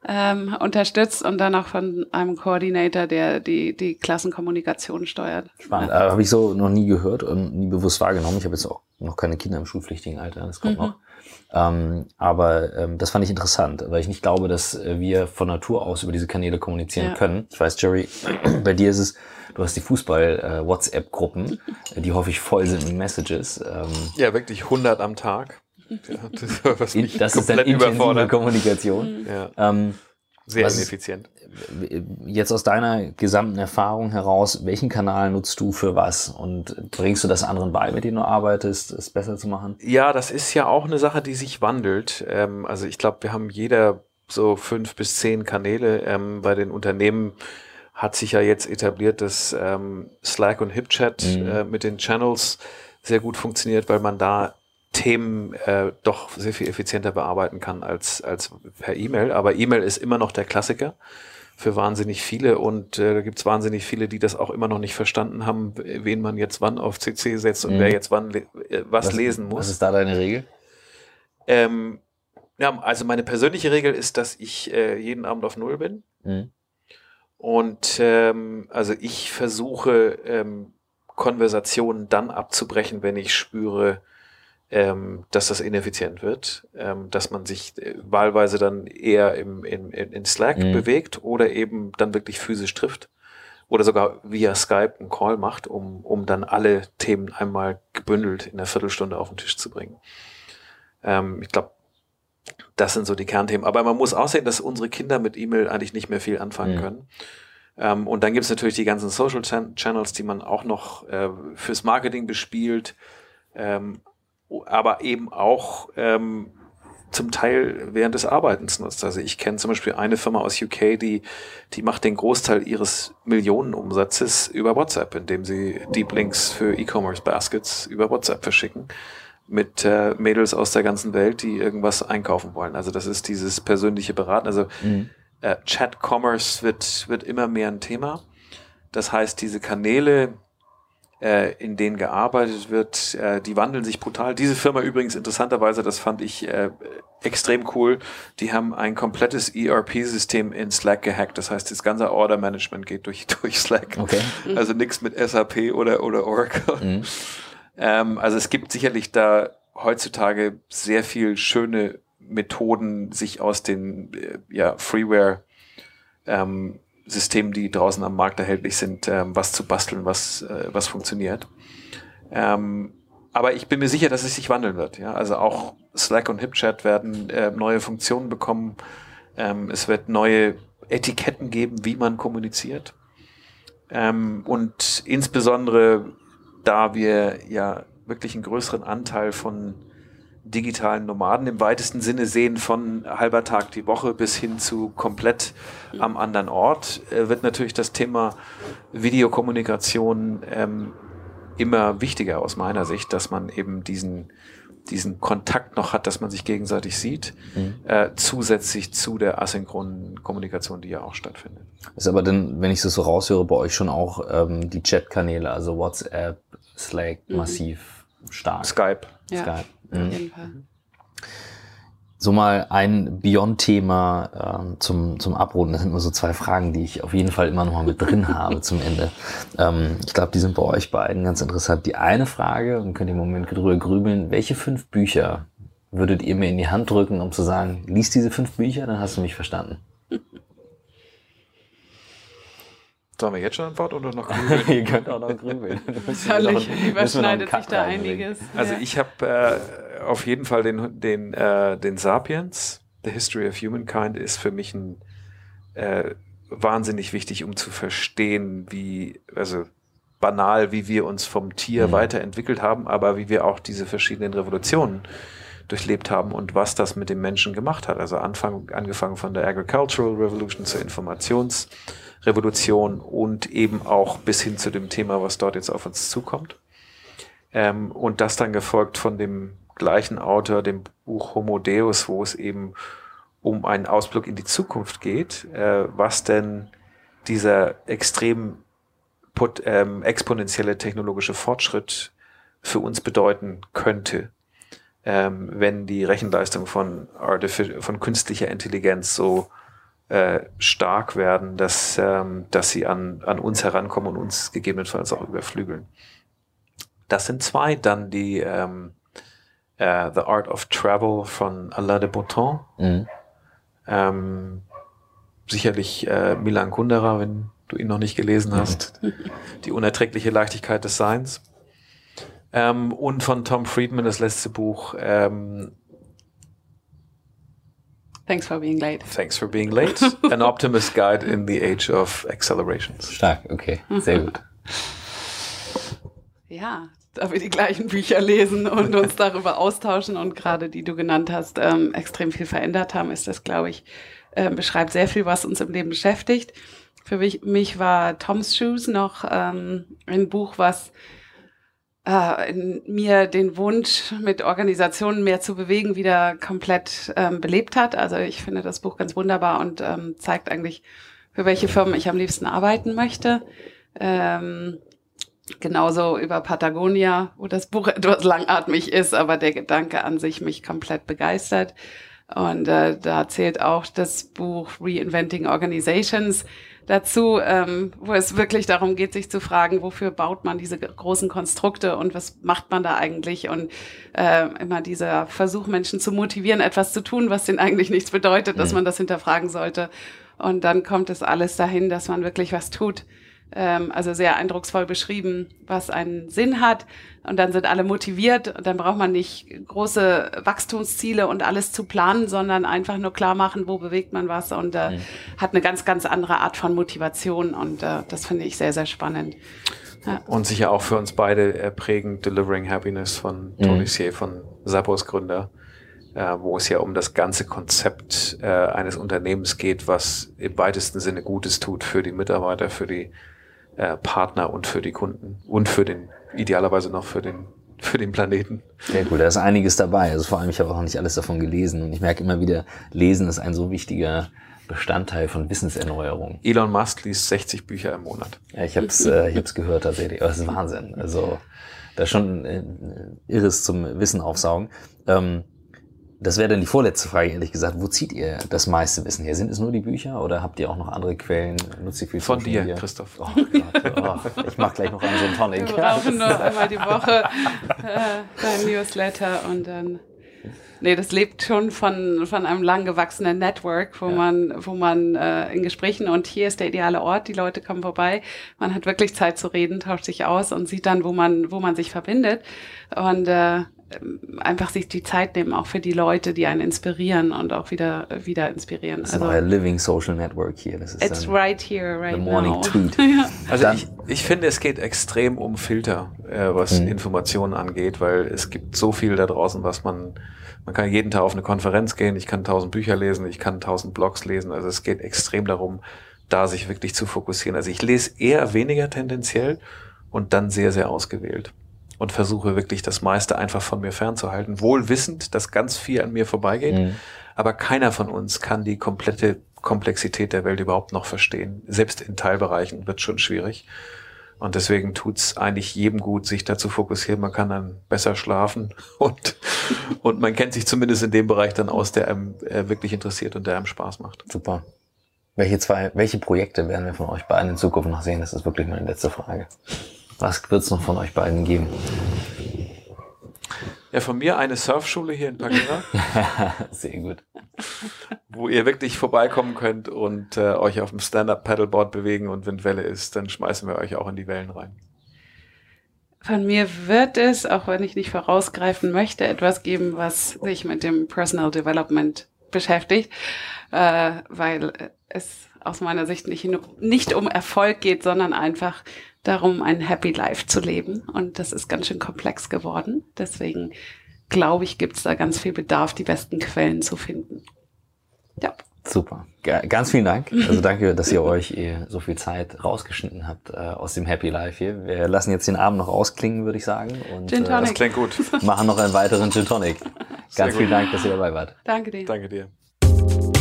ähm, unterstützt und dann auch von einem Koordinator, der die, die Klassenkommunikation steuert. Spannend. Ja. Äh, habe ich so noch nie gehört und nie bewusst wahrgenommen. Ich habe jetzt auch noch keine Kinder im schulpflichtigen Alter, das kommt mhm. noch. Ähm, aber ähm, das fand ich interessant, weil ich nicht glaube, dass äh, wir von Natur aus über diese Kanäle kommunizieren ja. können. Ich weiß, Jerry, bei dir ist es, du hast die Fußball-WhatsApp-Gruppen, äh, die häufig voll sind mit Messages. Ähm, ja, wirklich 100 am Tag. Ja, das, das ist dann intensive Kommunikation. Ja. Ähm, sehr Was ineffizient. Jetzt aus deiner gesamten Erfahrung heraus, welchen Kanal nutzt du für was? Und bringst du das anderen bei, mit denen du arbeitest, es besser zu machen? Ja, das ist ja auch eine Sache, die sich wandelt. Ähm, also ich glaube, wir haben jeder so fünf bis zehn Kanäle. Ähm, bei den Unternehmen hat sich ja jetzt etabliert, dass ähm, Slack und HipChat mhm. äh, mit den Channels sehr gut funktioniert, weil man da Themen äh, doch sehr viel effizienter bearbeiten kann als, als per E-Mail. Aber E-Mail ist immer noch der Klassiker für wahnsinnig viele und äh, da gibt es wahnsinnig viele, die das auch immer noch nicht verstanden haben, wen man jetzt wann auf CC setzt und mhm. wer jetzt wann le äh, was, was, lesen muss. Was ist da deine Regel? Ähm, ja, also meine persönliche Regel ist, dass ich äh, jeden Abend auf Null bin. Mhm. Und ähm, also ich versuche ähm, Konversationen dann abzubrechen, wenn ich spüre, ähm, dass das ineffizient wird, ähm, dass man sich äh, wahlweise dann eher im, in, in Slack mhm. bewegt oder eben dann wirklich physisch trifft oder sogar via Skype einen Call macht, um, um dann alle Themen einmal gebündelt in einer Viertelstunde auf den Tisch zu bringen. Ähm, ich glaube, das sind so die Kernthemen. Aber man muss auch sehen, dass unsere Kinder mit E-Mail eigentlich nicht mehr viel anfangen mhm. können. Ähm, und dann gibt es natürlich die ganzen Social Channels, die man auch noch äh, fürs Marketing bespielt, ähm, aber eben auch ähm, zum Teil während des Arbeitens nutzt. Also ich kenne zum Beispiel eine Firma aus UK, die, die macht den Großteil ihres Millionenumsatzes über WhatsApp, indem sie Deep Links für E-Commerce Baskets über WhatsApp verschicken mit äh, Mädels aus der ganzen Welt, die irgendwas einkaufen wollen. Also das ist dieses persönliche Beraten. Also mhm. äh, Chat-Commerce wird, wird immer mehr ein Thema. Das heißt, diese Kanäle, in denen gearbeitet wird, äh, die wandeln sich brutal. Diese Firma übrigens interessanterweise, das fand ich äh, extrem cool, die haben ein komplettes ERP-System in Slack gehackt. Das heißt, das ganze Order-Management geht durch, durch Slack. Okay. Also nichts mit SAP oder, oder Oracle. Mhm. Ähm, also es gibt sicherlich da heutzutage sehr viel schöne Methoden, sich aus den äh, ja, Freeware ähm, Systemen, die draußen am Markt erhältlich sind, ähm, was zu basteln, was, äh, was funktioniert. Ähm, aber ich bin mir sicher, dass es sich wandeln wird. Ja? Also auch Slack und HipChat werden äh, neue Funktionen bekommen. Ähm, es wird neue Etiketten geben, wie man kommuniziert. Ähm, und insbesondere da wir ja wirklich einen größeren Anteil von digitalen Nomaden im weitesten Sinne sehen, von halber Tag die Woche bis hin zu komplett am anderen Ort, äh, wird natürlich das Thema Videokommunikation ähm, immer wichtiger aus meiner Sicht, dass man eben diesen, diesen Kontakt noch hat, dass man sich gegenseitig sieht, mhm. äh, zusätzlich zu der asynchronen Kommunikation, die ja auch stattfindet. Ist aber dann, wenn ich das so raushöre, bei euch schon auch ähm, die Chatkanäle, also WhatsApp, Slack mhm. massiv stark. Skype. Ja, Skype. Mhm. Auf jeden Fall. So mal ein Beyond-Thema äh, zum, zum Abrunden. Das sind nur so zwei Fragen, die ich auf jeden Fall immer noch mal mit drin habe zum Ende. Ähm, ich glaube, die sind bei euch beiden ganz interessant. Die eine Frage, und könnt ihr im Moment drüber grübeln, welche fünf Bücher würdet ihr mir in die Hand drücken, um zu sagen, lies diese fünf Bücher, dann hast du mich verstanden. Sollen wir jetzt schon antworten oder noch grübeln? Ihr könnt auch noch grübeln. Völlig überschneidet sich da einiges. Also ja. ich habe äh, auf jeden Fall den, den, äh, den Sapiens, The History of Humankind, ist für mich ein äh, wahnsinnig wichtig, um zu verstehen, wie, also banal, wie wir uns vom Tier mhm. weiterentwickelt haben, aber wie wir auch diese verschiedenen Revolutionen durchlebt haben und was das mit dem Menschen gemacht hat. Also Anfang, angefangen von der Agricultural Revolution zur Informations- Revolution und eben auch bis hin zu dem Thema, was dort jetzt auf uns zukommt. Ähm, und das dann gefolgt von dem gleichen Autor, dem Buch Homo Deus, wo es eben um einen Ausblick in die Zukunft geht, äh, was denn dieser extrem put, ähm, exponentielle technologische Fortschritt für uns bedeuten könnte, ähm, wenn die Rechenleistung von, von künstlicher Intelligenz so äh, stark werden, dass, ähm, dass sie an, an uns herankommen und uns gegebenenfalls auch überflügeln. Das sind zwei. Dann die ähm, äh, The Art of Travel von Alain de Botton. Mhm. Ähm, sicherlich äh, Milan Kundera, wenn du ihn noch nicht gelesen mhm. hast. Mhm. Die unerträgliche Leichtigkeit des Seins. Ähm, und von Tom Friedman das letzte Buch ähm, Thanks for being late. Thanks for being late. An Optimist Guide in the Age of Accelerations. Stark, okay, sehr gut. Ja, da wir die gleichen Bücher lesen und uns darüber austauschen und gerade die du genannt hast, ähm, extrem viel verändert haben, ist das, glaube ich, äh, beschreibt sehr viel, was uns im Leben beschäftigt. Für mich, mich war Tom's Shoes noch ähm, ein Buch, was äh, in mir den Wunsch, mit Organisationen mehr zu bewegen, wieder komplett ähm, belebt hat. Also ich finde das Buch ganz wunderbar und ähm, zeigt eigentlich, für welche Firmen ich am liebsten arbeiten möchte. Ähm, genauso über Patagonia, wo das Buch etwas langatmig ist, aber der Gedanke an sich mich komplett begeistert. Und äh, da zählt auch das Buch Reinventing Organizations dazu, ähm, wo es wirklich darum geht, sich zu fragen, wofür baut man diese großen Konstrukte und was macht man da eigentlich? Und äh, immer dieser Versuch, Menschen zu motivieren, etwas zu tun, was denen eigentlich nichts bedeutet, dass mhm. man das hinterfragen sollte. Und dann kommt es alles dahin, dass man wirklich was tut also sehr eindrucksvoll beschrieben, was einen Sinn hat. Und dann sind alle motiviert und dann braucht man nicht große Wachstumsziele und alles zu planen, sondern einfach nur klar machen, wo bewegt man was und äh, mhm. hat eine ganz, ganz andere Art von Motivation und äh, das finde ich sehr, sehr spannend. Ja. Und sicher auch für uns beide prägend Delivering Happiness von Tony mhm. Sier, von Zappos Gründer, äh, wo es ja um das ganze Konzept äh, eines Unternehmens geht, was im weitesten Sinne Gutes tut für die Mitarbeiter, für die äh, Partner und für die Kunden und für den, idealerweise noch für den, für den Planeten. Sehr cool, da ist einiges dabei. Also vor allem, ich habe auch noch nicht alles davon gelesen und ich merke immer wieder, Lesen ist ein so wichtiger Bestandteil von Wissenserneuerung. Elon Musk liest 60 Bücher im Monat. Ja, ich habe es äh, ich hab's gehört tatsächlich. Aber das ist Wahnsinn. Also das ist schon äh, irres zum Wissen aufsaugen. Ähm, das wäre dann die vorletzte Frage, ehrlich gesagt. Wo zieht ihr das meiste Wissen her? Sind es nur die Bücher oder habt ihr auch noch andere Quellen? Nutzt ihr viel Von dir, Media? Christoph. Oh Gott, oh, ich mach gleich noch einen so einen Tonic. Wir brauchen nur einmal die Woche äh, beim Newsletter und dann. Nee, das lebt schon von, von einem lang gewachsenen Network, wo ja. man, wo man äh, in Gesprächen und hier ist der ideale Ort, die Leute kommen vorbei, man hat wirklich Zeit zu reden, tauscht sich aus und sieht dann, wo man, wo man sich verbindet. Und äh, einfach sich die Zeit nehmen, auch für die Leute, die einen inspirieren und auch wieder, wieder inspirieren. Das ist also, euer Living Social Network hier. Das ist it's right here, right the morning now. Tweet. ja. Also ich, ich finde, es geht extrem um Filter, äh, was mhm. Informationen angeht, weil es gibt so viel da draußen, was man, man kann jeden Tag auf eine Konferenz gehen, ich kann tausend Bücher lesen, ich kann tausend Blogs lesen. Also es geht extrem darum, da sich wirklich zu fokussieren. Also ich lese eher weniger tendenziell und dann sehr, sehr ausgewählt und versuche wirklich das meiste einfach von mir fernzuhalten, wohl wissend, dass ganz viel an mir vorbeigeht. Mhm. Aber keiner von uns kann die komplette Komplexität der Welt überhaupt noch verstehen. Selbst in Teilbereichen wird schon schwierig. Und deswegen tut's eigentlich jedem gut, sich da zu fokussieren. Man kann dann besser schlafen und, und man kennt sich zumindest in dem Bereich dann aus, der einem äh, wirklich interessiert und der einem Spaß macht. Super. Welche zwei, welche Projekte werden wir von euch beiden in Zukunft noch sehen? Das ist wirklich meine letzte Frage. Was wird es noch von euch beiden geben? Ja, von mir eine Surfschule hier in Pagera. Sehr gut. Wo ihr wirklich vorbeikommen könnt und äh, euch auf dem Stand-Up-Paddleboard bewegen und wenn Welle ist, dann schmeißen wir euch auch in die Wellen rein. Von mir wird es, auch wenn ich nicht vorausgreifen möchte, etwas geben, was sich mit dem Personal Development beschäftigt, äh, weil es aus meiner Sicht nicht, nicht um Erfolg geht, sondern einfach darum, ein Happy Life zu leben. Und das ist ganz schön komplex geworden. Deswegen glaube ich, gibt es da ganz viel Bedarf, die besten Quellen zu finden. Ja. Super. Ganz vielen Dank. Also danke, dass ihr euch so viel Zeit rausgeschnitten habt äh, aus dem Happy Life hier. Wir lassen jetzt den Abend noch ausklingen, würde ich sagen. Und, Gin Tonic. Äh, das klingt gut. Machen noch einen weiteren Gin Tonic. Ganz vielen Dank, dass ihr dabei wart. Danke dir. Danke dir.